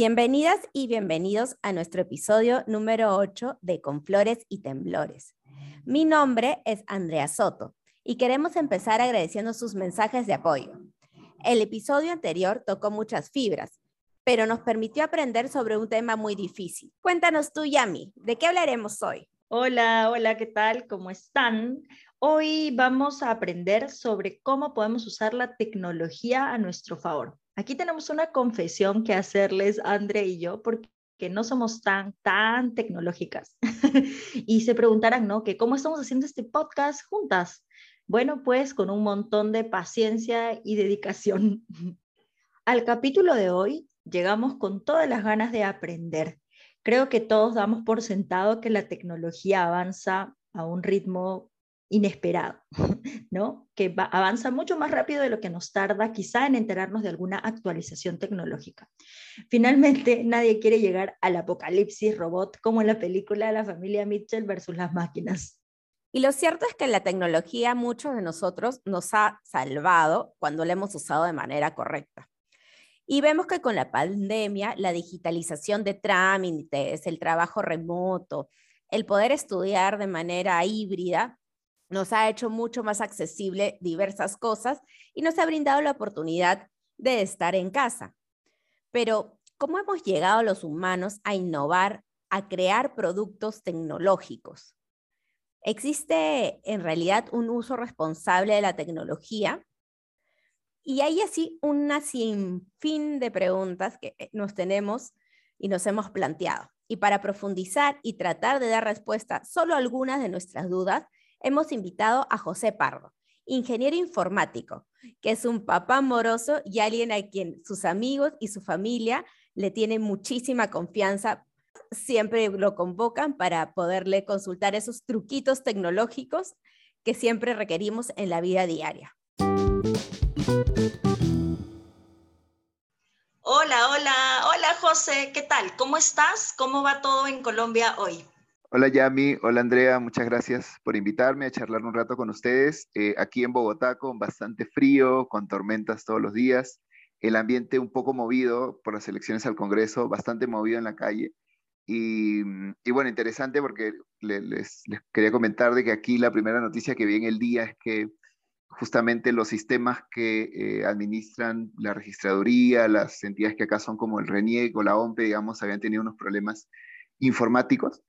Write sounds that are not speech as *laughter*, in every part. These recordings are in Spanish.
Bienvenidas y bienvenidos a nuestro episodio número 8 de Con Flores y Temblores. Mi nombre es Andrea Soto y queremos empezar agradeciendo sus mensajes de apoyo. El episodio anterior tocó muchas fibras, pero nos permitió aprender sobre un tema muy difícil. Cuéntanos tú, Yami, ¿de qué hablaremos hoy? Hola, hola, ¿qué tal? ¿Cómo están? Hoy vamos a aprender sobre cómo podemos usar la tecnología a nuestro favor. Aquí tenemos una confesión que hacerles, André y yo, porque no somos tan, tan tecnológicas. *laughs* y se preguntarán, ¿no? Que cómo estamos haciendo este podcast juntas. Bueno, pues con un montón de paciencia y dedicación. *laughs* Al capítulo de hoy llegamos con todas las ganas de aprender. Creo que todos damos por sentado que la tecnología avanza a un ritmo inesperado, ¿no? Que avanza mucho más rápido de lo que nos tarda quizá en enterarnos de alguna actualización tecnológica. Finalmente, nadie quiere llegar al apocalipsis robot como en la película de la familia Mitchell versus las máquinas. Y lo cierto es que la tecnología muchos de nosotros nos ha salvado cuando la hemos usado de manera correcta. Y vemos que con la pandemia, la digitalización de trámites, el trabajo remoto, el poder estudiar de manera híbrida, nos ha hecho mucho más accesible diversas cosas y nos ha brindado la oportunidad de estar en casa. Pero, ¿cómo hemos llegado los humanos a innovar, a crear productos tecnológicos? ¿Existe en realidad un uso responsable de la tecnología? Y hay así una sinfín de preguntas que eh, nos tenemos y nos hemos planteado. Y para profundizar y tratar de dar respuesta solo a algunas de nuestras dudas, hemos invitado a José Pardo, ingeniero informático, que es un papá amoroso y alguien a quien sus amigos y su familia le tienen muchísima confianza. Siempre lo convocan para poderle consultar esos truquitos tecnológicos que siempre requerimos en la vida diaria. Hola, hola, hola José, ¿qué tal? ¿Cómo estás? ¿Cómo va todo en Colombia hoy? Hola Yami, hola Andrea, muchas gracias por invitarme a charlar un rato con ustedes. Eh, aquí en Bogotá con bastante frío, con tormentas todos los días, el ambiente un poco movido por las elecciones al Congreso, bastante movido en la calle. Y, bueno, interesante porque les, quería comentar de que aquí la primera noticia que vi en el día es que justamente los sistemas que eh, administran la registraduría, las entidades que acá son como el RENIEC o la OMPE, digamos, habían tenido unos problemas informáticos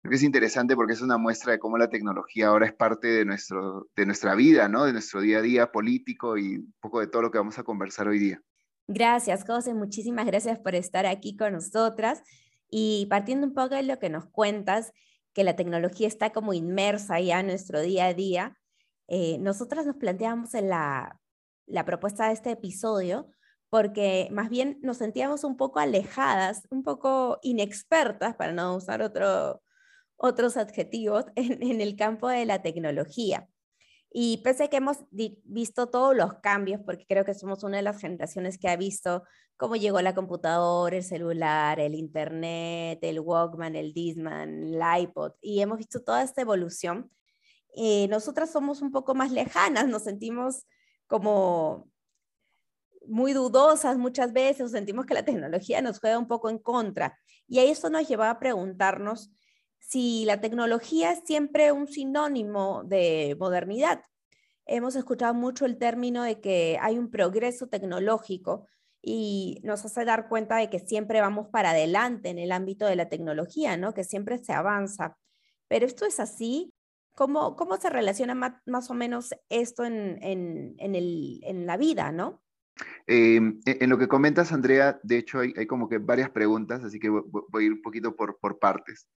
Creo que es interesante porque es una muestra de cómo la tecnología ahora es parte de, nuestro, de nuestra vida, ¿no? De nuestro día a día político y un poco de todo lo que vamos a conversar hoy día. Gracias, José. Muchísimas gracias por estar aquí con nosotras. Y partiendo un poco de lo que nos cuentas, que la tecnología está como inmersa ya en nuestro día a día, eh, nosotras nos planteamos en la, la propuesta de este episodio porque más bien nos sentíamos un poco alejadas, un poco inexpertas, para no usar otro, otros adjetivos *laughs* en, el campo de la tecnología. Y pese a que hemos visto todos los cambios, porque creo que somos una de las generaciones que ha visto cómo llegó la computadora, el celular, el internet, el Walkman, el Disman, el iPod, y hemos visto toda esta evolución, eh, nosotras somos un poco más lejanas, nos sentimos como muy dudosas muchas veces, sentimos que la tecnología nos juega un poco en contra. Y a eso nos lleva a preguntarnos si la tecnología es siempre un sinónimo de modernidad. Hemos escuchado mucho el término de que hay un progreso tecnológico y nos hace dar cuenta de que siempre vamos para adelante en el ámbito de la tecnología, ¿no? Que siempre se avanza. Pero esto es así. ¿Cómo, cómo se relaciona más, o menos esto en, en, la vida, no? Em, e, en lo que comentas, Andrea, de hecho hay, hay, como que varias preguntas, así que voy a ir un poquito por, por partes.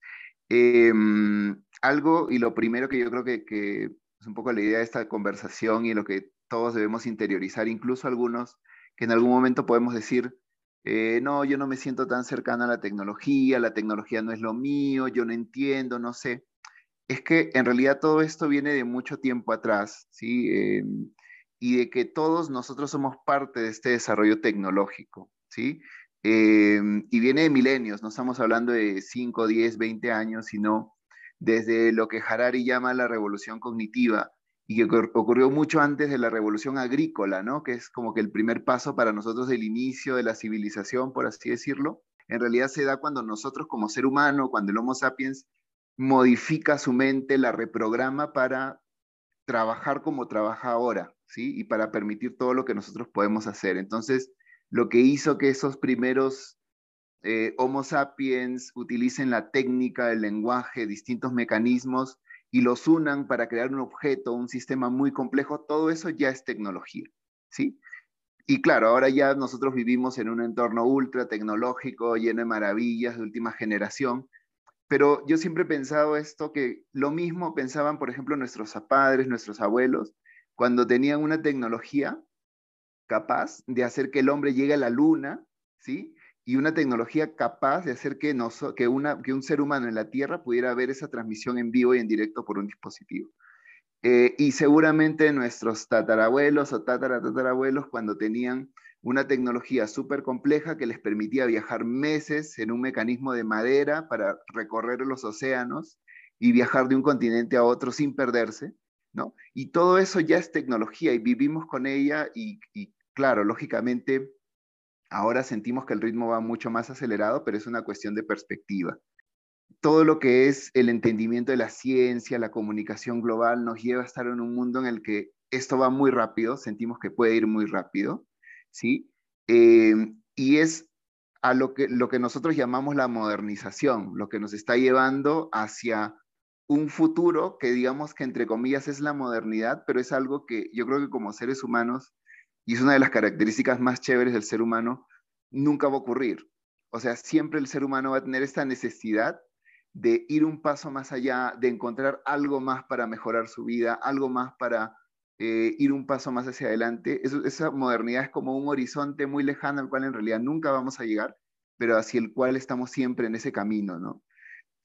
Em, algo, y lo primero que yo creo que, es un poco la idea de esta conversación y lo que todos debemos interiorizar, incluso algunos que en algún momento podemos decir, eh, no, yo no me siento tan cercano a la tecnología, la tecnología no es lo mío, yo no entiendo, no sé. Es que en realidad todo esto viene de mucho tiempo atrás, ¿sí? Em, y de que todos nosotros somos parte de este desarrollo tecnológico, ¿sí? Em, y viene de milenios, no estamos hablando de 5, 10, 20 años, sino desde lo que Harari llama la revolución cognitiva y que ocurrió mucho antes de la revolución agrícola, ¿no? que es como que el primer paso para nosotros del inicio de la civilización, por así decirlo. en realidad se da cuando nosotros como ser humano, cuando el Homo sapiens modifica su mente, la reprograma para trabajar como trabaja ahora, ¿sí? Y para permitir todo lo que nosotros podemos hacer. Entonces, lo que hizo que esos primeros eh, Homo sapiens utilicen la técnica, el lenguaje, distintos mecanismos y los unan para crear un objeto, un sistema muy complejo, todo eso ya es tecnología, ¿sí? Y claro, ahora ya nosotros vivimos en un entorno ultra tecnológico, lleno de maravillas de última generación, pero yo siempre he pensado esto, que lo mismo pensaban, por ejemplo, nuestros padres, nuestros abuelos, cuando tenían una tecnología capaz de hacer que el hombre llegue a la luna, ¿sí? Y una tecnología capaz de hacer que, que, una, que un ser humano en la Tierra pudiera ver esa transmisión en vivo y en directo por un dispositivo. Eh, y seguramente nuestros tatarabuelos o tataratatarabuelos, cuando tenían una tecnología súper compleja que les permitía viajar meses en un mecanismo de madera para recorrer los océanos y viajar de un continente a otro sin perderse, ¿no? Y todo eso ya es tecnología y vivimos con ella y claro, lógicamente ahora sentimos que el ritmo va mucho más acelerado, pero es una cuestión de perspectiva. Todo lo que es el entendimiento de la ciencia, la comunicación global, nos lleva a estar en un mundo en el que esto va muy rápido, sentimos que puede ir muy rápido, ¿sí? Eh, y es a lo que, lo que nosotros llamamos la modernización, lo que nos está llevando hacia un futuro que digamos que entre comillas es la modernidad, pero es algo que yo creo que como seres humanos, y es una de las características más chéveres del ser humano, nunca va a ocurrir. O sea, siempre el ser humano va a tener esta necesidad de ir un paso más allá, de encontrar algo más para mejorar su vida, algo más para eh, ir un paso más hacia adelante. esa modernidad es como un horizonte muy lejano al cual en realidad nunca vamos a llegar, pero hacia el cual estamos siempre en ese camino, ¿no?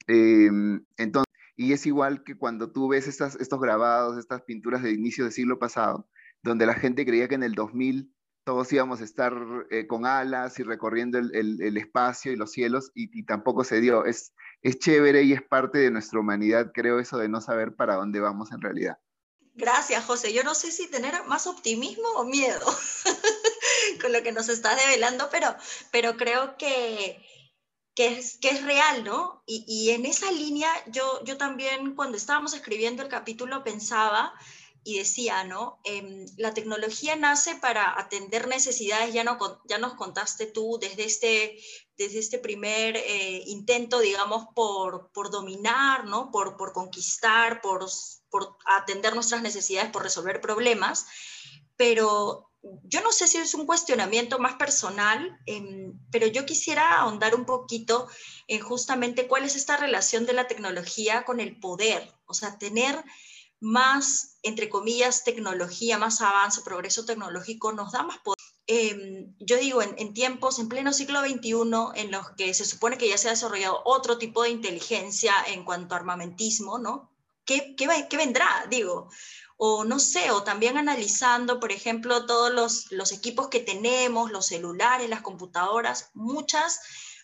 Em, entonces, y es igual que cuando tú ves estas, estos grabados, estas pinturas de inicio del siglo pasado, donde la gente creía que en el 2000 todos íbamos a estar eh, con alas y recorriendo el, espacio y los cielos, y, y, tampoco se dio. Es, es chévere y es parte de nuestra humanidad, creo, eso de no saber para dónde vamos en realidad. Gracias, José. Yo no sé si tener más optimismo o miedo *laughs* con lo que nos estás develando, pero, pero creo que, que, es, que es real, ¿no? Y, y, en esa línea yo, yo también cuando estábamos escribiendo el capítulo pensaba y decía, ¿no? Eh, la tecnología nace para atender necesidades, ya, no, ya nos contaste tú desde este, desde este primer eh, intento, digamos, por, por dominar, ¿no? Por, por conquistar, por por atender nuestras necesidades, por resolver problemas, pero yo no sé si es un cuestionamiento más personal, em, pero yo quisiera ahondar un poquito en justamente cuál es esta relación de la tecnología con el poder, o sea, tener más, entre comillas, tecnología, más avance, progreso tecnológico, nos da más poder. Em, yo digo, en, tiempos, en pleno siglo XXI, en los que se supone que ya se ha desarrollado otro tipo de inteligencia en cuanto a armamentismo, ¿no? ¿qué, qué, vendrá? Digo, o no sé, o también analizando, por ejemplo, todos los, los equipos que tenemos, los celulares, las computadoras, muchas,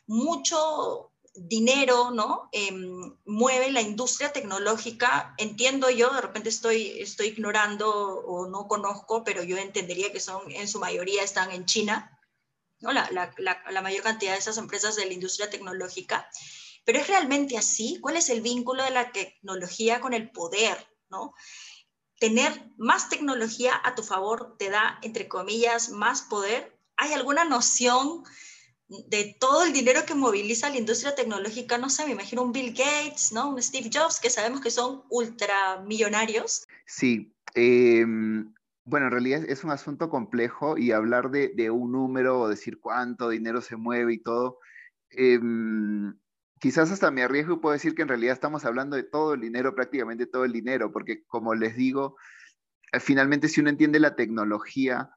mucho dinero, ¿no? Em, mueve la industria tecnológica. Entiendo yo, de repente estoy, estoy ignorando o no conozco, pero yo entendería que son, en su mayoría están en China, ¿no? La, la, la mayor cantidad de esas empresas de la industria tecnológica. Pero ¿es realmente así? ¿Cuál es el vínculo de la tecnología con el poder? ¿no? Tener más tecnología a tu favor te da, entre comillas, más poder. ¿Hay alguna noción de todo el dinero que moviliza la industria tecnológica? No sé, me imagino un Bill Gates, ¿no? un Steve Jobs, que sabemos que son ultramillonarios. Sí. Em, bueno, en realidad es un asunto complejo y hablar de, de, un número o decir cuánto dinero se mueve y todo, eh, quizás hasta me arriesgo y puedo decir que en realidad estamos hablando de todo el dinero, prácticamente todo el dinero, porque como les digo, eh, finalmente si uno entiende la tecnología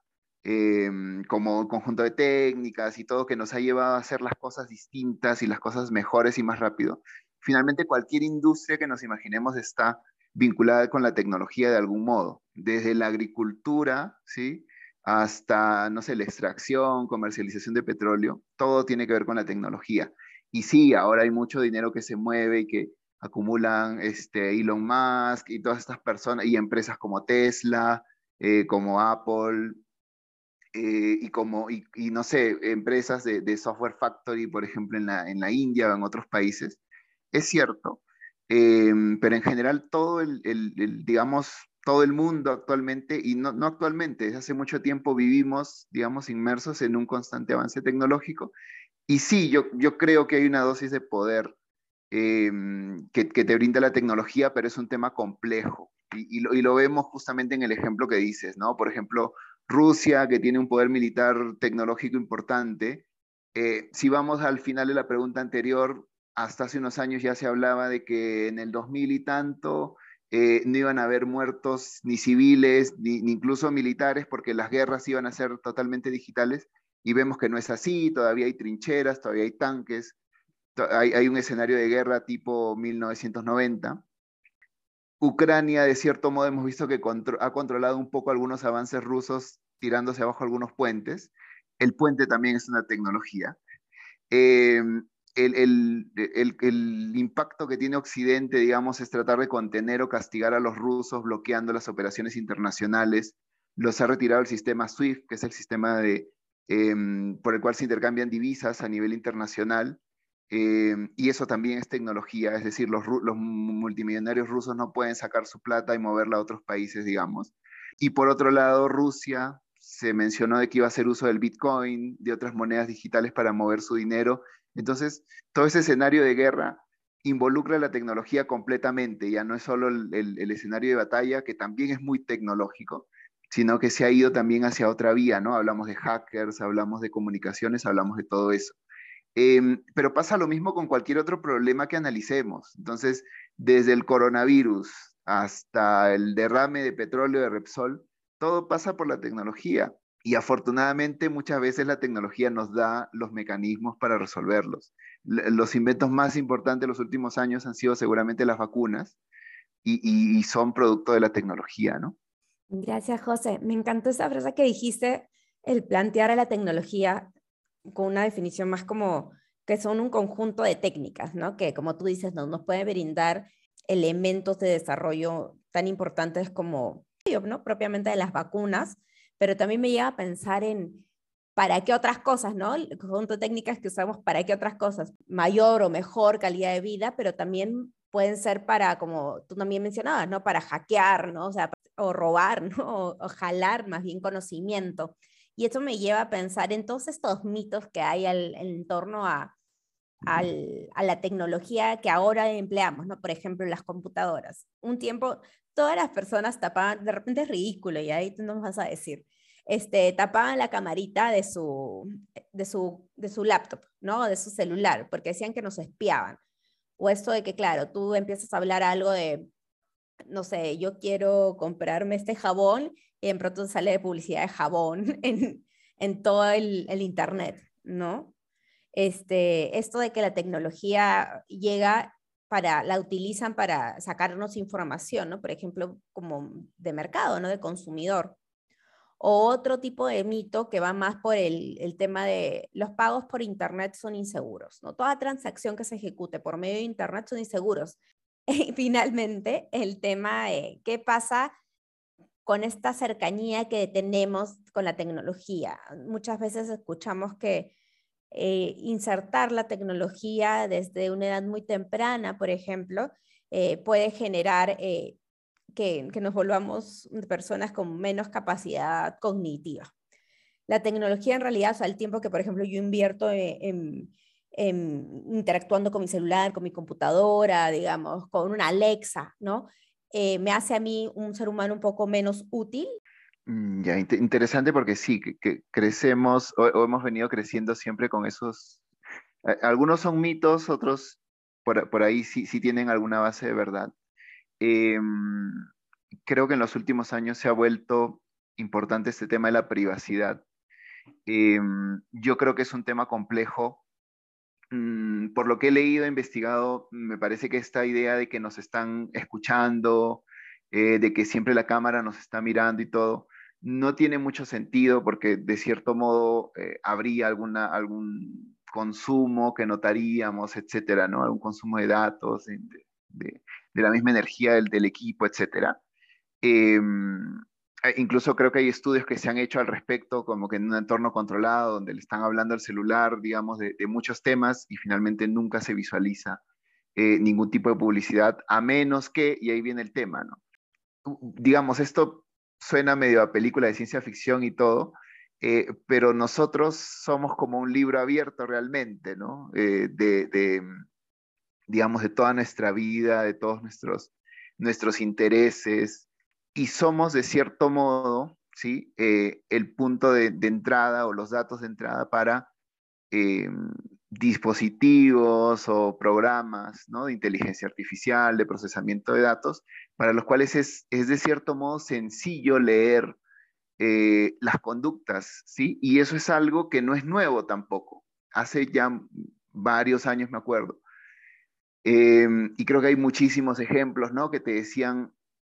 em, como conjunto de técnicas y todo que nos ha llevado a hacer las cosas distintas y las cosas mejores y más rápido, finalmente cualquier industria que nos imaginemos está vinculada con la tecnología de algún modo, desde la agricultura, ¿sí? hasta, no sé, la extracción, comercialización de petróleo, todo tiene que ver con la tecnología. Y sí, ahora hay mucho dinero que se mueve y que acumulan este, Elon Musk y todas estas personas y empresas como Tesla, eh, como Apple, eh, y como, y, no sé, empresas de, software factory, por ejemplo, en la, en la India o en otros países. Es cierto, em, pero en general todo el, el, digamos, todo el mundo actualmente, y no, no, actualmente, desde hace mucho tiempo vivimos, digamos, inmersos en un constante avance tecnológico. Y sí, yo, yo creo que hay una dosis de poder em, que, que, te brinda la tecnología, pero es un tema complejo. Y, y, lo, y, lo, vemos justamente en el ejemplo que dices, ¿no? Por ejemplo, Rusia, que tiene un poder militar tecnológico importante. Eh, si vamos al final de la pregunta anterior, hasta hace unos años ya se hablaba de que en el 2000 y tanto eh, no iban a haber muertos ni civiles, ni, incluso militares, porque las guerras iban a ser totalmente digitales. Y vemos que no es así, todavía hay trincheras, todavía hay tanques, hay, hay un escenario de guerra tipo 1990. Ucrania, de cierto modo, hemos visto que ha controlado un poco algunos avances rusos tirándose abajo algunos puentes. El puente también es una tecnología. Em, el, impacto que tiene Occidente, digamos, es tratar de contener o castigar a los rusos bloqueando las operaciones internacionales. Los ha retirado el sistema SWIFT, que es el sistema de, em, por el cual se intercambian divisas a nivel internacional. Em, y eso también es tecnología, es decir, los, multimillonarios rusos no pueden sacar su plata y moverla a otros países, digamos. Y por otro lado, Rusia se mencionó de que iba a hacer uso del Bitcoin, de otras monedas digitales para mover su dinero. Entonces, todo ese escenario de guerra involucra la tecnología completamente, ya no es solo el escenario de batalla, que también es muy tecnológico, sino que se ha ido también hacia otra vía, ¿no? Hablamos de hackers, hablamos de comunicaciones, hablamos de todo eso. Em, pero pasa lo mismo con cualquier otro problema que analicemos. Entonces, desde el coronavirus hasta el derrame de petróleo de Repsol, todo pasa por la tecnología. Y afortunadamente muchas veces la tecnología nos da los mecanismos para resolverlos. Los inventos más importantes de los últimos años han sido seguramente las vacunas y, y son producto de la tecnología, ¿no? Gracias, José. Me encantó esa frase que dijiste, el plantear a la tecnología con una definición más como que son un conjunto de técnicas, ¿no? Que como tú dices, no, nos puede brindar elementos de desarrollo tan importantes como, ¿no? Propiamente de las vacunas, pero también me lleva a pensar en para qué otras cosas, ¿no? El conjunto de técnicas que usamos para qué otras cosas, mayor o mejor calidad de vida, pero también pueden ser para, como tú también mencionabas, ¿no? Para hackear, ¿no? O sea, o robar, *laughs* ¿no? o jalar más bien conocimiento. Y esto me lleva a pensar en todos estos mitos que hay en torno a, a la tecnología que ahora empleamos, ¿no? Por ejemplo, las computadoras. Un tiempo, todas las personas tapaban, de repente es ridículo, y ahí tú nos vas a decir, este, tapaban la camarita de su, de su, de su laptop, ¿no? De su celular, porque decían que nos espiaban. O esto de que, claro, tú empiezas a hablar algo de, no sé, yo quiero comprarme este jabón y en pronto sale publicidad de jabón *laughs* en, en todo el, Internet, ¿no? Este, esto de que la tecnología llega para, la utilizan para sacarnos información, ¿no? Por ejemplo, como de mercado, ¿no? De consumidor. O otro tipo de mito que va más por el, el, tema de los pagos por Internet son inseguros, ¿no? Toda transacción que se ejecute por medio de Internet son inseguros. *laughs* Y finalmente, el tema de qué pasa con esta cercanía que tenemos con la tecnología. Muchas veces escuchamos que eh, insertar la tecnología desde una edad muy temprana, por ejemplo, eh, puede generar eh, que, nos volvamos personas con menos capacidad cognitiva. La tecnología en realidad, o el tiempo que, por ejemplo, yo invierto en, interactuando con mi celular, con mi computadora, digamos, con una Alexa, ¿no? Eh, me hace a mí un ser humano un poco menos útil. Mm, ya, interesante porque sí, que, crecemos o, hemos venido creciendo siempre con esos, algunos son mitos, otros por, por ahí sí, sí, tienen alguna base de verdad. Em, creo que en los últimos años se ha vuelto importante este tema de la privacidad. Em, yo creo que es un tema complejo Mm, por lo que he leído, e investigado, me parece que esta idea de que nos están escuchando, eh, de que siempre la cámara nos está mirando y todo, no tiene mucho sentido porque de cierto modo eh, habría alguna, algún consumo que notaríamos, etcétera, ¿no? Algún consumo de datos, de, la misma energía del, equipo, etcétera. Em, incluso creo que hay estudios que se han hecho al respecto, como que en un entorno controlado, donde le están hablando al celular, digamos, de, muchos temas y finalmente nunca se visualiza eh, ningún tipo de publicidad, a menos que, y ahí viene el tema, ¿no? Digamos, esto suena medio a película de ciencia ficción y todo, eh, pero nosotros somos como un libro abierto realmente, ¿no? de, de, digamos, de toda nuestra vida, de todos nuestros, nuestros intereses, y somos de cierto modo, ¿sí? Eh, el punto de, entrada o los datos de entrada para eh, dispositivos o programas ¿no? de inteligencia artificial, de procesamiento de datos, para los cuales es, es de cierto modo sencillo leer eh, las conductas, ¿sí? Y eso es algo que no es nuevo tampoco. Hace ya varios años, me acuerdo. y creo que hay muchísimos ejemplos, ¿no? Que te decían,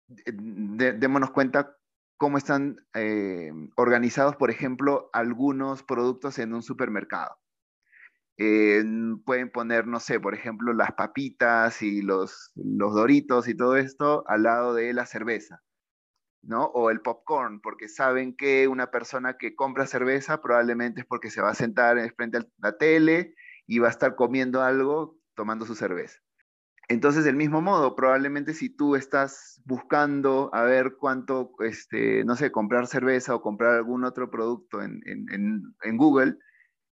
démonos cuenta cómo están eh, organizados, por ejemplo, algunos productos en un supermercado. Eh, pueden poner, no sé, por ejemplo, las papitas y los, los doritos y todo esto al lado de la cerveza, ¿no? O el popcorn, porque saben que una persona que compra cerveza probablemente es porque se va a sentar frente a la tele y va a estar comiendo algo tomando su cerveza. Entonces, del mismo modo, probablemente si tú estás buscando a ver cuánto, este, no sé, comprar cerveza o comprar algún otro producto en, Google,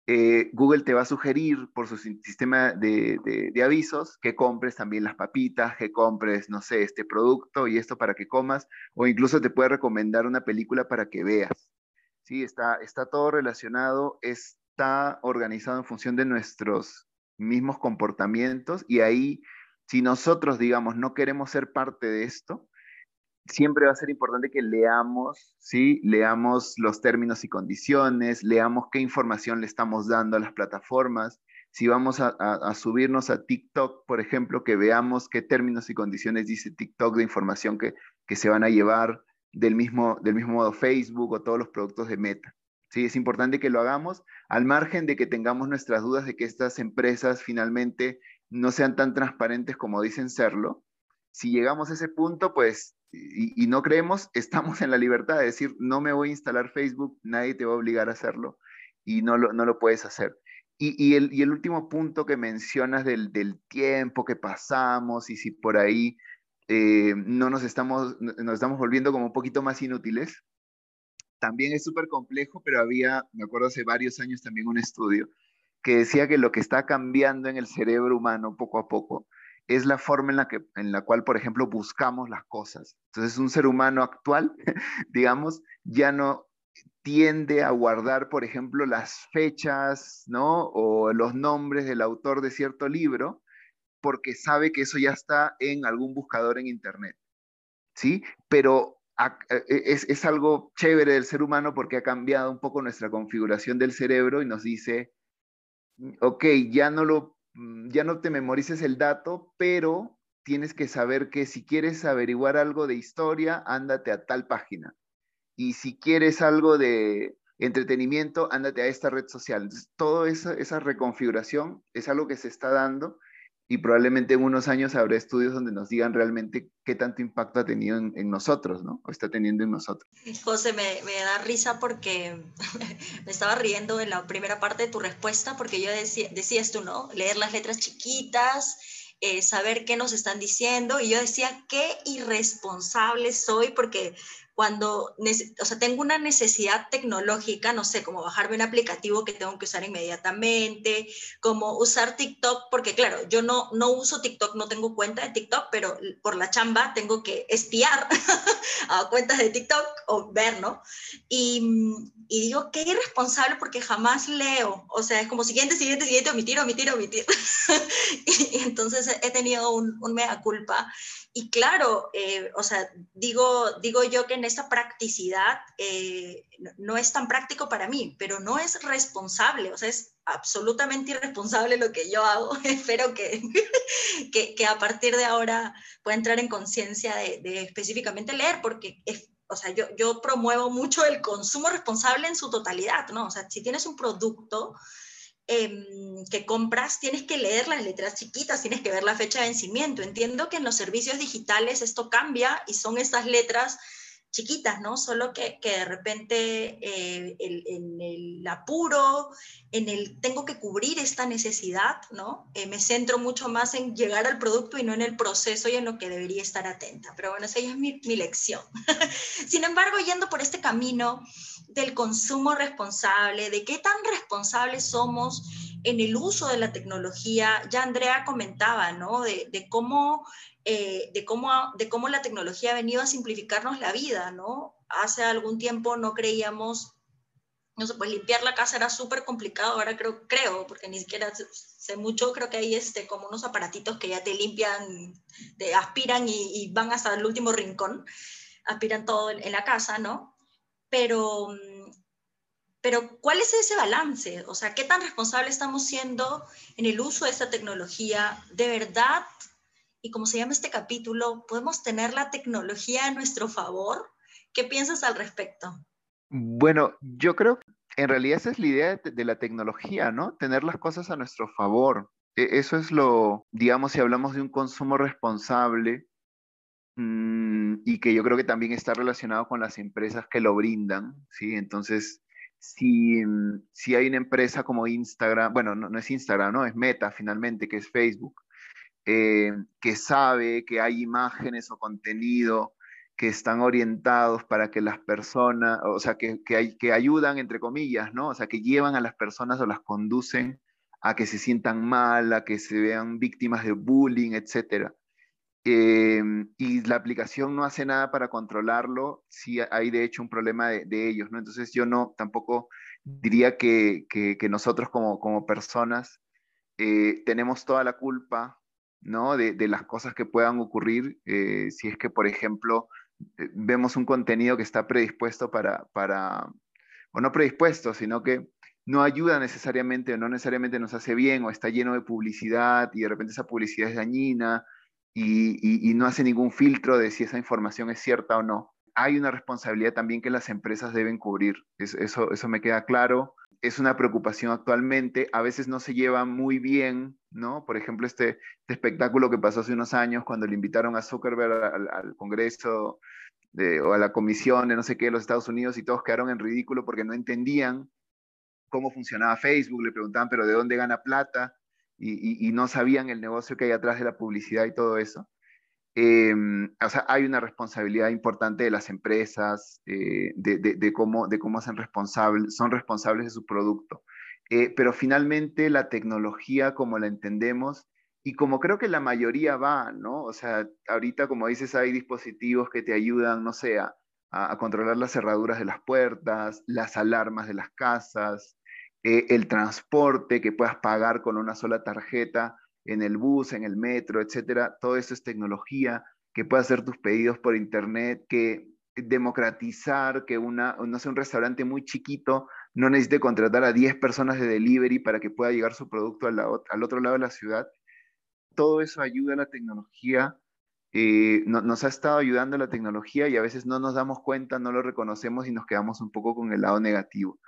eh, Google te va a sugerir por su sistema de, de, avisos que compres también las papitas, que compres, no sé, este producto y esto para que comas, o incluso te puede recomendar una película para que veas. Sí, está, está todo relacionado, está organizado en función de nuestros mismos comportamientos y ahí si nosotros, digamos, no queremos ser parte de esto, siempre va a ser importante que leamos, ¿sí? Leamos los términos y condiciones, leamos qué información le estamos dando a las plataformas. Si vamos a, subirnos a TikTok, por ejemplo, que veamos qué términos y condiciones dice TikTok de información que, que se van a llevar del mismo, del mismo modo Facebook o todos los productos de Meta. Sí, es importante que lo hagamos al margen de que tengamos nuestras dudas de que estas empresas finalmente no sean tan transparentes como dicen serlo, si llegamos a ese punto, pues, y, no creemos, *laughs* estamos en la libertad de decir, no me voy a instalar Facebook, nadie te va a obligar a hacerlo y no lo, no lo puedes hacer. Y, el, último punto que mencionas del, tiempo que pasamos y si por ahí eh, no nos estamos, nos estamos volviendo como un poquito más inútiles, también es súper complejo, pero había, me acuerdo hace varios años también un estudio que decía que lo que está cambiando en el cerebro humano poco a poco es la forma en la, que, en la cual, por ejemplo, buscamos las cosas. Entonces, un ser humano actual, *laughs* digamos, ya no tiende a guardar, por ejemplo, las fechas, ¿no? O los nombres del autor de cierto libro, porque sabe que eso ya está en algún buscador en Internet, ¿sí? Pero e, es, es algo chévere del ser humano porque ha cambiado un poco nuestra configuración del cerebro y nos dice, ok, ya no, lo, mm, ya no te memorices el dato, pero tienes que saber que si quieres averiguar algo de historia, ándate a tal página. Y si quieres algo de entretenimiento, ándate a esta red social. toda esa, esa reconfiguración es algo que se está dando y probablemente en unos años habrá estudios donde nos digan realmente qué tanto impacto ha tenido en, nosotros, ¿no? O está teniendo en nosotros. José, me, me, da risa porque *laughs* me estaba riendo en la primera parte de tu respuesta porque yo decía, decías tú, ¿no? Leer las letras chiquitas, eh, saber qué nos están diciendo y yo decía, qué irresponsable soy porque cuando, o sea, tengo una necesidad tecnológica, no sé, como bajarme un aplicativo que tengo que usar inmediatamente, como usar TikTok, porque claro, yo no, no uso TikTok, no tengo cuenta de TikTok, pero por la chamba tengo que espiar *laughs* a cuentas de TikTok o ver, ¿no? Y, y, digo, qué irresponsable porque jamás leo, o sea, es como siguiente, siguiente, siguiente, omitir, omitir, omitir. *laughs* y, entonces he tenido un, un mea culpa y claro, eh, o sea, digo, digo yo que en esta practicidad eh, no es tan práctico para mí, pero no es responsable, o sea, es absolutamente irresponsable lo que yo hago. *laughs* Espero *laughs* que, que, a partir de ahora pueda entrar en conciencia de, específicamente leer, porque o sea, yo, yo promuevo mucho el consumo responsable en su totalidad, ¿no? O sea, si tienes un producto, Em, que compras, tienes que leer las letras chiquitas, tienes que ver la fecha de vencimiento. Entiendo que en los servicios digitales esto cambia y son estas letras chiquitas, ¿no? Solo que, que de repente eh, en el, apuro, en el tengo que cubrir esta necesidad, ¿no? Eh, me centro mucho más en llegar al producto y no en el proceso y en lo que debería estar atenta. Pero bueno, esa es mi, mi lección. *laughs* Sin embargo, yendo por este camino del consumo responsable, de qué tan responsables somos en el uso de la tecnología, ya Andrea comentaba, ¿no? De, de cómo eh, de, cómo, cómo la tecnología ha venido a simplificarnos la vida, ¿no? Hace algún tiempo no creíamos, no sé, pues limpiar la casa era súper complicado, ahora creo, creo, porque ni siquiera sé mucho, creo que hay este, como unos aparatitos que ya te limpian, te aspiran y, van hasta el último rincón, aspiran todo en, en la casa, ¿no? Pero pero ¿cuál es ese balance? O sea, ¿qué tan responsable estamos siendo en el uso de esta tecnología? ¿De verdad y como se llama este capítulo, ¿podemos tener la tecnología a nuestro favor? ¿Qué piensas al respecto? Bueno, yo creo que en realidad esa es la idea de, la tecnología, ¿no? Tener las cosas a nuestro favor. E, eso es lo, digamos, si hablamos de un consumo responsable mm, y que yo creo que también está relacionado con las empresas que lo brindan, ¿sí? Entonces, si, si hay una empresa como Instagram, bueno, no, es Instagram, ¿no? Es Meta finalmente, que es Facebook, eh, que sabe que hay imágenes o contenido que están orientados para que las personas, o sea, que, que, que ayudan, entre comillas, ¿no? O sea, que llevan a las personas o las conducen a que se sientan mal, a que se vean víctimas de bullying, etc. Eh, y la aplicación no hace nada para controlarlo, si hay de hecho un problema de, ellos, ¿no? Entonces yo no, tampoco diría que, que, nosotros como, como personas eh, tenemos toda la culpa ¿no? De, las cosas que puedan ocurrir eh, si es que, por ejemplo, eh, vemos un contenido que está predispuesto para, para, o no predispuesto, sino que no ayuda necesariamente o no necesariamente nos hace bien o está lleno de publicidad y de repente esa publicidad es dañina y, no hace ningún filtro de si esa información es cierta o no. Hay una responsabilidad también que las empresas deben cubrir, eso, me queda claro es una preocupación actualmente, a veces no se lleva muy bien, ¿no? Por ejemplo, este, este espectáculo que pasó hace unos años cuando le invitaron a Zuckerberg al, Congreso o a la Comisión de no sé qué de los Estados Unidos y todos quedaron en ridículo porque no entendían cómo funcionaba Facebook, le preguntaban, pero ¿de dónde gana plata? Y no sabían el negocio que hay atrás de la publicidad y todo eso. Em, o sea, hay una responsabilidad importante de las empresas, eh, de, cómo, de cómo son responsables, son responsables de su producto. Eh, pero finalmente la tecnología como la entendemos y como creo que la mayoría va, ¿no? O sea, ahorita como dices hay dispositivos que te ayudan, no sé, a, controlar las cerraduras de las puertas, las alarmas de las casas, eh, el transporte que puedas pagar con una sola tarjeta en el bus, en el metro, etcétera. Todo eso es tecnología, que puede hacer tus pedidos por internet, que democratizar que una, no sé, un restaurante muy chiquito no necesite contratar a 10 personas de delivery para que pueda llegar su producto al, al otro lado de la ciudad. Todo eso ayuda a la tecnología, eh, nos ha estado ayudando la tecnología y a veces no nos damos cuenta, no lo reconocemos y nos quedamos un poco con el lado negativo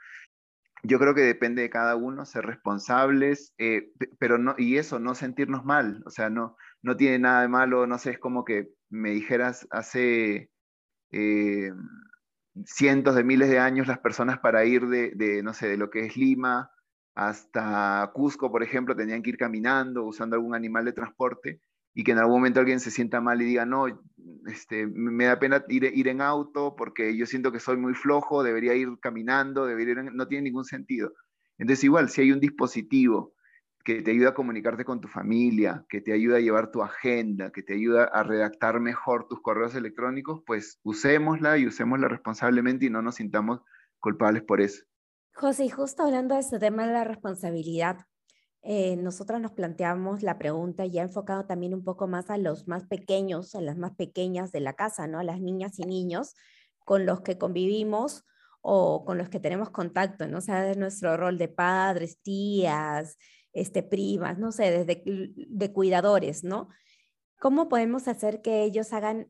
yo creo que depende de cada uno ser responsables, eh, pero no, y eso, no sentirnos mal, o sea, no, no tiene nada de malo, no sé, es como que me dijeras hace eh, cientos de miles de años las personas para ir de, de, no sé, de lo que es Lima hasta Cusco, por ejemplo, tenían que ir caminando, usando algún animal de transporte, y que en algún momento alguien se sienta mal y diga, no, este, me da pena ir, ir en auto porque yo siento que soy muy flojo, debería ir caminando, debería ir no tiene ningún sentido. Entonces igual, si hay un dispositivo que te ayuda a comunicarte con tu familia, que te ayuda a llevar tu agenda, que te ayuda a redactar mejor tus correos electrónicos, pues usémosla y usémosla responsablemente y no nos sintamos culpables por eso. José, justo hablando de este tema de la responsabilidad, eh, nosotros nos planteamos la pregunta ya enfocado también un poco más a los más pequeños, a las más pequeñas de la casa, ¿no? A las niñas y niños con los que convivimos o con los que tenemos contacto, ¿no? O sea, de nuestro rol de padres, tías, este, primas, no sé, desde de cuidadores, ¿no? ¿Cómo podemos hacer que ellos hagan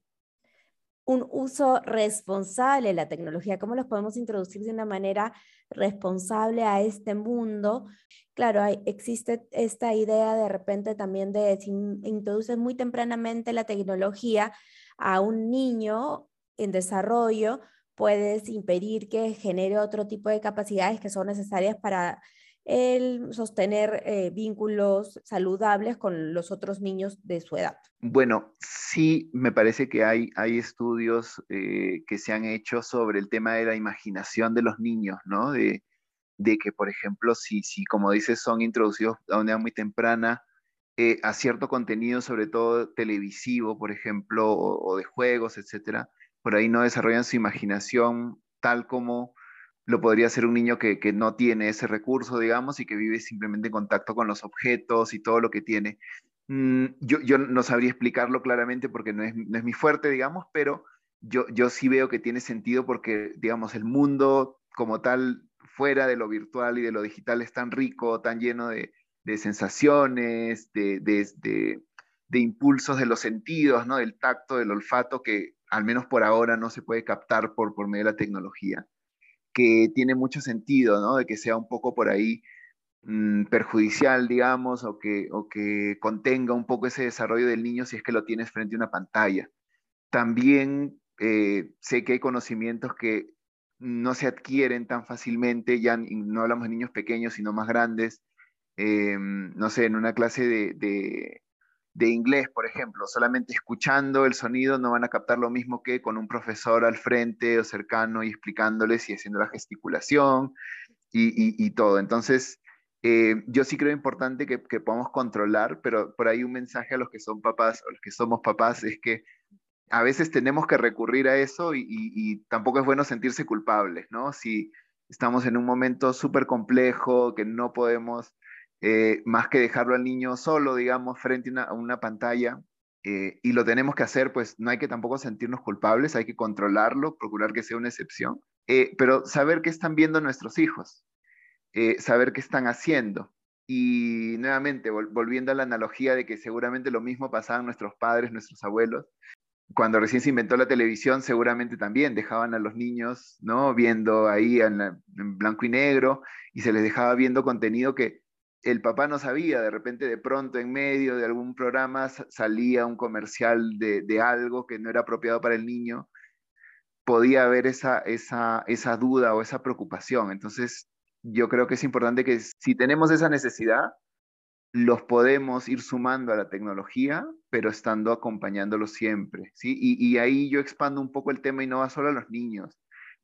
un uso responsable de la tecnología? ¿Cómo los podemos introducir de una manera responsable a este mundo? Claro, existe esta idea de repente también de si introduces muy tempranamente la tecnología a un niño en desarrollo, puedes impedir que genere otro tipo de capacidades que son necesarias para el sostener eh, vínculos saludables con los otros niños de su edad. Bueno, sí, me parece que hay, hay estudios eh, que se han hecho sobre el tema de la imaginación de los niños, ¿no? De, que, por ejemplo, si, si, como dices, son introducidos a una edad muy temprana eh, a cierto contenido, sobre todo televisivo, por ejemplo, o, de juegos, etcétera, por ahí no desarrollan su imaginación tal como lo podría ser un niño que, que, no tiene ese recurso, digamos, y que vive simplemente en contacto con los objetos y todo lo que tiene. Mm, yo, yo, no sabría explicarlo claramente porque no es, no es mi fuerte, digamos, pero yo, yo sí veo que tiene sentido porque, digamos, el mundo como tal fuera de lo virtual y de lo digital es tan rico, tan lleno de, sensaciones, de, impulsos de los sentidos, ¿no? del tacto, del olfato, que al menos por ahora no se puede captar por, por medio de la tecnología, que tiene mucho sentido, ¿no? de que sea un poco por ahí mm, perjudicial, digamos, o que, o que contenga un poco ese desarrollo del niño si es que lo tienes frente a una pantalla. También eh, sé que hay conocimientos que no se adquieren tan fácilmente, ya no hablamos de niños pequeños, sino más grandes. Em, no sé, en una clase de, inglés, por ejemplo, solamente escuchando el sonido no van a captar lo mismo que con un profesor al frente o cercano y explicándoles y haciendo la gesticulación y, todo. Entonces, eh, yo sí creo importante que, que, podamos controlar, pero por ahí un mensaje a los que son papás o los que somos papás es que a veces tenemos que recurrir a eso y, tampoco es bueno sentirse culpables, ¿no? Si estamos en un momento súper complejo, que no podemos eh, más que dejarlo al niño solo, digamos, frente a una, pantalla, eh, y lo tenemos que hacer, pues no hay que tampoco sentirnos culpables, hay que controlarlo, procurar que sea una excepción, eh, pero saber qué están viendo nuestros hijos, saber qué están haciendo. Y nuevamente, volviendo a la analogía de que seguramente lo mismo pasaban nuestros padres, nuestros abuelos, cuando recién se inventó la televisión, seguramente también dejaban a los niños, ¿no? Viendo ahí en, blanco y negro y se les dejaba viendo contenido que el papá no sabía, de repente de pronto en medio de algún programa salía un comercial de, algo que no era apropiado para el niño, podía haber esa, duda o esa preocupación. Entonces, yo creo que es importante que si tenemos esa necesidad, los podemos ir sumando a la tecnología, pero estando acompañándolos siempre. Y, ahí yo expando un poco el tema y no va solo a los niños,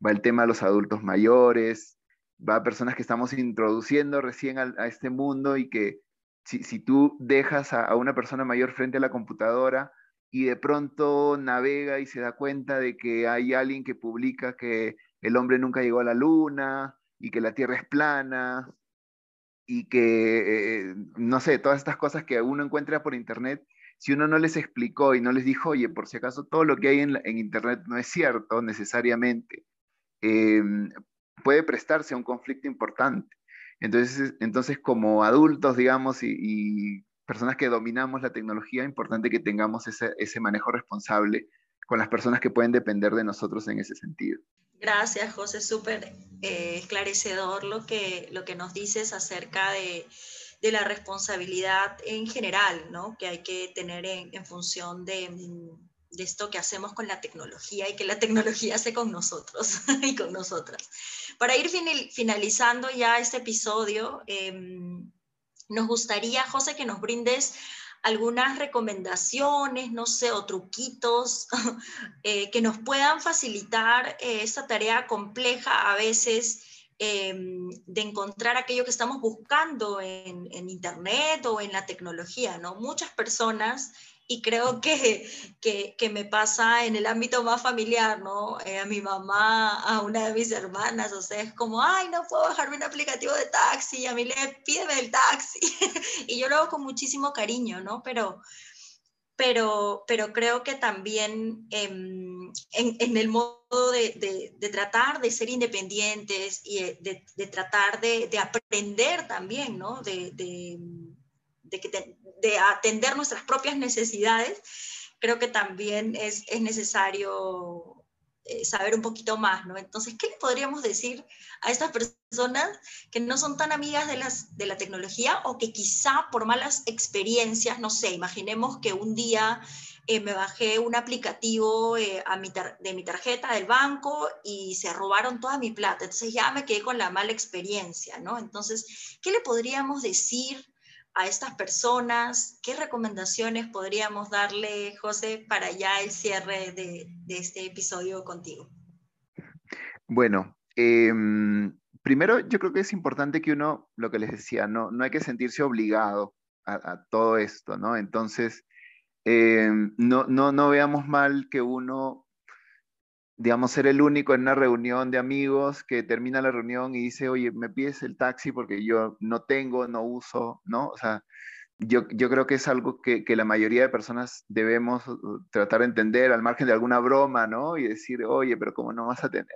va el tema a los adultos mayores, va a personas que estamos introduciendo recién a, este mundo y que si, tú dejas a, una persona mayor frente a la computadora y de pronto navega y se da cuenta de que hay alguien que publica que el hombre nunca llegó a la luna y que la Tierra es plana y que, eh, no sé, todas estas cosas que uno encuentra por internet, si uno no les explicó y no les dijo, oye, por si acaso todo lo que hay en, internet no es cierto necesariamente, em, puede prestarse a un conflicto importante. Entonces, entonces como adultos, digamos, y, personas que dominamos la tecnología, es importante que tengamos ese, ese manejo responsable con las personas que pueden depender de nosotros en ese sentido. Gracias, José. Súper eh, esclarecedor lo que, lo que nos dices acerca de, la responsabilidad en general, ¿no? Que hay que tener en, función de, esto que hacemos con la tecnología y que la tecnología hace con nosotros *laughs* y con nosotras. Para ir finalizando ya este episodio, em, nos gustaría, José, que nos brindes algunas recomendaciones, no sé, o truquitos *laughs* eh, que nos puedan facilitar eh, esta tarea compleja a veces em, de encontrar aquello que estamos buscando en, en, Internet o en la tecnología, ¿no? Muchas personas y creo que, que, que, me pasa en el ámbito más familiar, ¿no? Eh, a mi mamá, a una de mis hermanas, o sea, es como, ay, no puedo bajarme un aplicativo de taxi, a mí le pídeme el taxi, *laughs* y yo lo hago con muchísimo cariño, ¿no? Pero, pero, pero creo que también em, en, en, el modo de, de, tratar de ser independientes y de, de tratar de, aprender también, ¿no? de, de, que de atender nuestras propias necesidades, creo que también es, es necesario eh, saber un poquito más, ¿no? Entonces, ¿qué le podríamos decir a estas personas que no son tan amigas de, las, de la tecnología o que quizá por malas experiencias, no sé, imaginemos que un día eh, me bajé un aplicativo eh, a mi de mi tarjeta del banco y se robaron toda mi plata. Entonces ya me quedé con la mala experiencia, ¿no? Entonces, ¿qué le podríamos decir a estas personas? ¿Qué recomendaciones podríamos darle, José, para ya el cierre de, este episodio contigo? Bueno, em, primero yo creo que es importante que uno, lo que les decía, no, no hay que sentirse obligado a, todo esto, ¿no? Entonces, em, no, no, no veamos mal que uno digamos, ser el único en una reunión de amigos que termina la reunión y dice, oye, me pides el taxi porque yo no tengo, no uso, ¿no? O sea, yo, yo creo que es algo que, que, la mayoría de personas debemos uh, tratar de entender al margen de alguna broma, ¿no? Y decir, oye, pero ¿cómo no vas a tener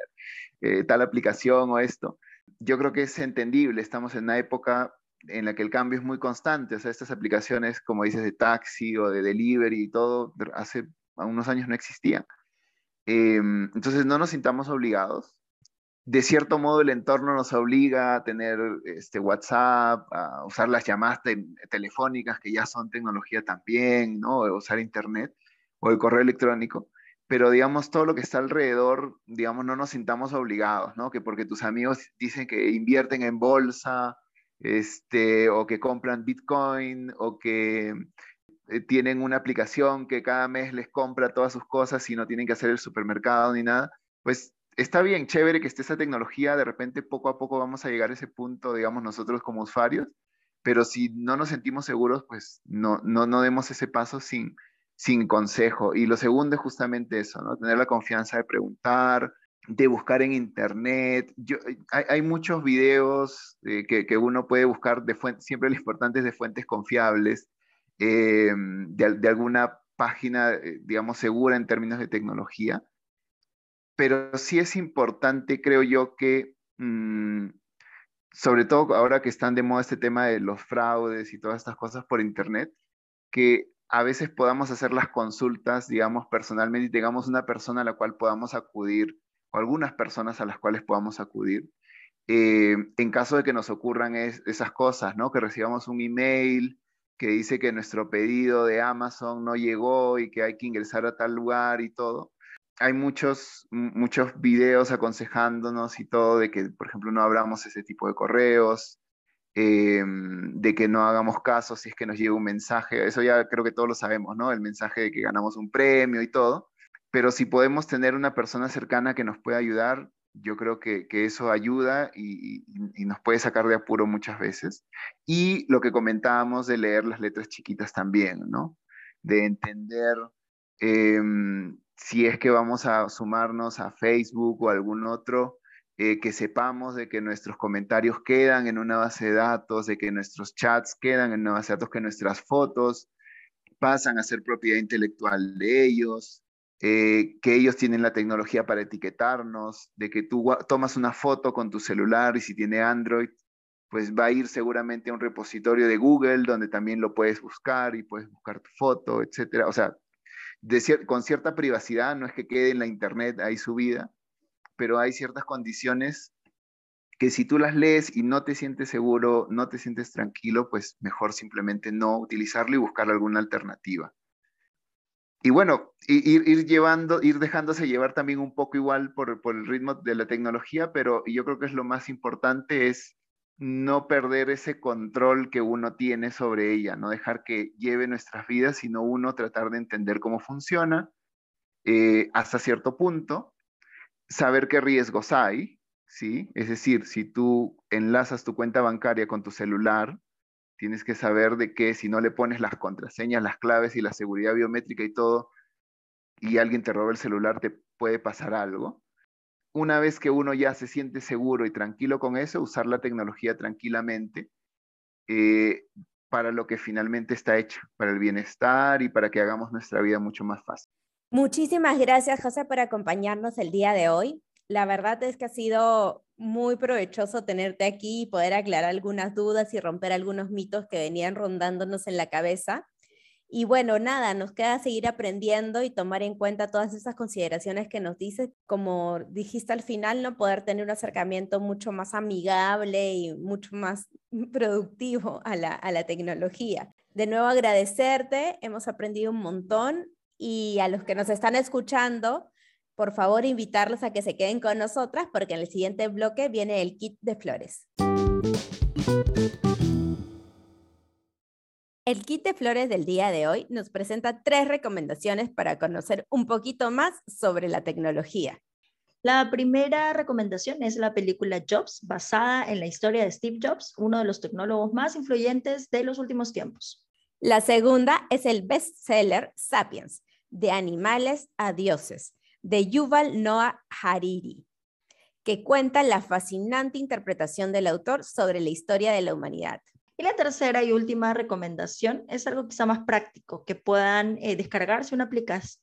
eh, tal aplicación o esto? Yo creo que es entendible, estamos en una época en la que el cambio es muy constante, o sea, estas aplicaciones, como dices, de taxi o de delivery y todo, hace unos años no existían. Em, entonces no nos sintamos obligados. De cierto modo el entorno nos obliga a tener este, WhatsApp, a usar las llamadas telefónicas que ya son tecnología también, ¿no? usar Internet o el correo electrónico. Pero digamos, todo lo que está alrededor, digamos, no nos sintamos obligados, ¿no? Que porque tus amigos dicen que invierten en bolsa, este, o que compran Bitcoin, o que tienen una aplicación que cada mes les compra todas sus cosas y no tienen que hacer el supermercado ni nada, pues está bien, chévere que esté esa tecnología, de repente poco a poco vamos a llegar a ese punto, digamos, nosotros como usuarios, pero si no nos sentimos seguros, pues no, no, no demos ese paso sin, sin consejo. Y lo segundo es justamente eso, ¿no? Tener la confianza de preguntar, de buscar en internet. Yo, hay, hay muchos videos eh, que, que, uno puede buscar de fuentes, siempre lo importante es de fuentes confiables. Eh, de, alguna página, eh, digamos, segura en términos de tecnología. Pero sí es importante, creo yo, que, mm, sobre todo ahora que están de moda este tema de los fraudes y todas estas cosas por Internet, que a veces podamos hacer las consultas, digamos, personalmente y tengamos una persona a la cual podamos acudir, o algunas personas a las cuales podamos acudir, eh, en caso de que nos ocurran esas cosas, ¿no? Que recibamos un email que dice que nuestro pedido de Amazon no llegó y que hay que ingresar a tal lugar y todo. Hay muchos, muchos videos aconsejándonos y todo de que, por ejemplo, no abramos ese tipo de correos, em, de que no hagamos caso si es que nos llega un mensaje. Eso ya creo que todos lo sabemos, ¿no? El mensaje de que ganamos un premio y todo. Pero si podemos tener una persona cercana que nos pueda ayudar, yo creo que, eso ayuda y, nos puede sacar de apuro muchas veces. Y lo que comentábamos de leer las letras chiquitas también, ¿no? De entender em, si es que vamos a sumarnos a Facebook o algún otro, eh, que sepamos de que nuestros comentarios quedan en una base de datos, de que nuestros chats quedan en una base de datos, que nuestras fotos pasan a ser propiedad intelectual de ellos, eh, que ellos tienen la tecnología para etiquetarnos, de que tú tomas una foto con tu celular y si tiene Android, pues va a ir seguramente a un repositorio de Google donde también lo puedes buscar y puedes buscar tu foto, etcétera. O sea, con cierta privacidad, no es que quede en la internet ahí subida, pero hay ciertas condiciones que si tú las lees y no te sientes seguro, no te sientes tranquilo, pues mejor simplemente no utilizarlo y buscar alguna alternativa y bueno, ir, ir, llevando, ir dejándose llevar también un poco igual por, por, el ritmo de la tecnología, pero yo creo que es lo más importante es no perder ese control que uno tiene sobre ella, no dejar que lleve nuestras vidas, sino uno tratar de entender cómo funciona eh, hasta cierto punto, saber qué riesgos hay, ¿sí? Es decir, si tú enlazas tu cuenta bancaria con tu celular, tienes que saber de que si no le pones las contraseñas, las claves y la seguridad biométrica y todo, y alguien te roba el celular, te puede pasar algo. Una vez que uno ya se siente seguro y tranquilo con eso, usar la tecnología tranquilamente eh, para lo que finalmente está hecho, para el bienestar y para que hagamos nuestra vida mucho más fácil. Muchísimas gracias, José, por acompañarnos el día de hoy. La verdad es que ha sido muy provechoso tenerte aquí y poder aclarar algunas dudas y romper algunos mitos que venían rondándonos en la cabeza. Y bueno, nada, nos queda seguir aprendiendo y tomar en cuenta todas esas consideraciones que nos dices, como dijiste al final, no poder tener un acercamiento mucho más amigable y mucho más *laughs* productivo a la, a la tecnología. De nuevo agradecerte, hemos aprendido un montón y a los que nos están escuchando, por favor invitarlos a que se queden con nosotras porque en el siguiente bloque viene el kit de flores. El kit de flores del día de hoy nos presenta tres recomendaciones para conocer un poquito más sobre la tecnología. La primera recomendación es la película Jobs, basada en la historia de Steve Jobs, uno de los tecnólogos más influyentes de los últimos tiempos. La segunda es el bestseller Sapiens, de animales a dioses, de Yuval Noah Hariri, que cuenta la fascinante interpretación del autor sobre la historia de la humanidad. Y la tercera y última recomendación es algo quizá más práctico, que puedan eh, descargarse una,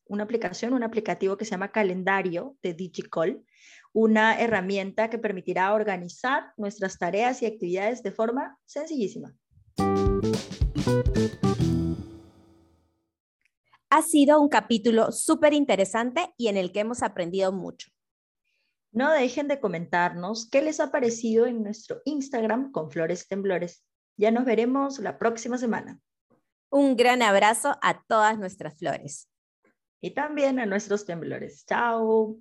una aplicación, un aplicativo que se llama Calendario de Digicall, una herramienta que permitirá organizar nuestras tareas y actividades de forma sencillísima. Ha sido un capítulo súper interesante y en el que hemos aprendido mucho. No dejen de comentarnos qué les ha parecido en nuestro Instagram con Flores Temblores. Ya nos veremos la próxima semana. Un gran abrazo a todas nuestras flores. Y también a nuestros temblores. Chao.